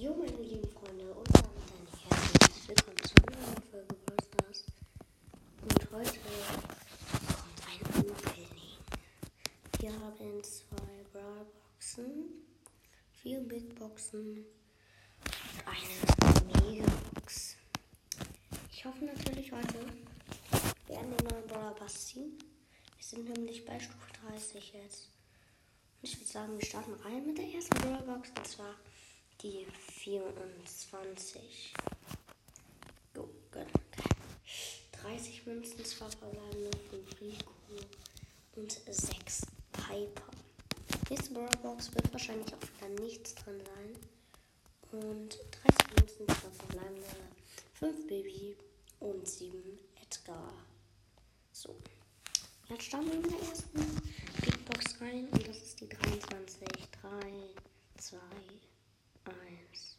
Jo, meine lieben Freunde, und damit ein herzliches Willkommen zu einer neuen Folge Brawl. Und heute kommt ein Opening. Wir haben zwei Brawl Boxen, vier Big Boxen und eine Mega Box. Ich hoffe natürlich heute werden den neuen Brawler Pass ziehen. Wir sind nämlich bei Stufe 30 jetzt. Und ich würde sagen, wir starten rein mit der ersten Brawl Box und zwar die 24. Go, gut. 30 Münzen, 2 verbleibende, 5 Rico und 6 Piper. Nächste Box wird wahrscheinlich auch wieder nichts drin sein. Und 30 Münzen, 2 verbleibende, 5 Baby und 7 Edgar. So. Jetzt starten wir in der ersten Big Box rein und das ist die 23. 3, 2, 1.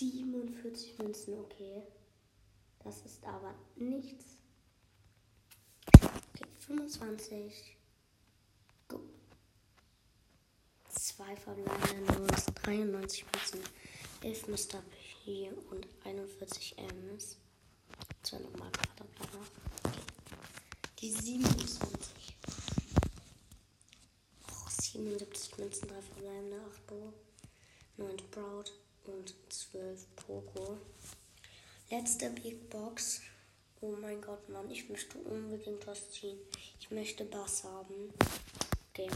47 Münzen, okay. Das ist aber nichts. Okay, 25. Go. Zwei verbleibende 93 Münzen. 11 Mr. P und 41 Ms. Zwei nochmal Quaderblätter. Okay. Die 27. Oh, 77 Münzen, 3 verbleibende, 8 Bo, 9 Sprout und 12 Poco. Letzte Big Box. Oh mein Gott, Mann, ich möchte unbedingt was ziehen. Ich möchte Bass haben. Okay.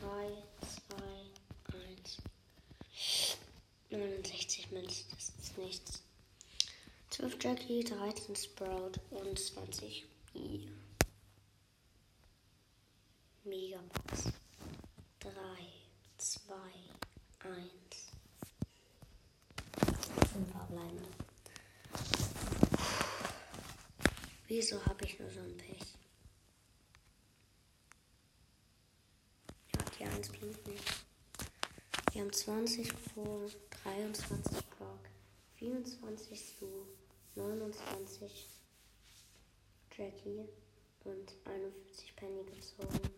3, 2, 1. 69 Münzen, das ist nichts. 12 Jackie, 13 Sprout und 20 I. Megabox. 3, 2, 1. 5 verbleibende. Wieso habe ich nur so ein Pech? Ja, die 1 blinkt nicht. Wir haben 20 Pro, 23 Block, 24 Stu, 29 Jackie und 41 Penny gezogen.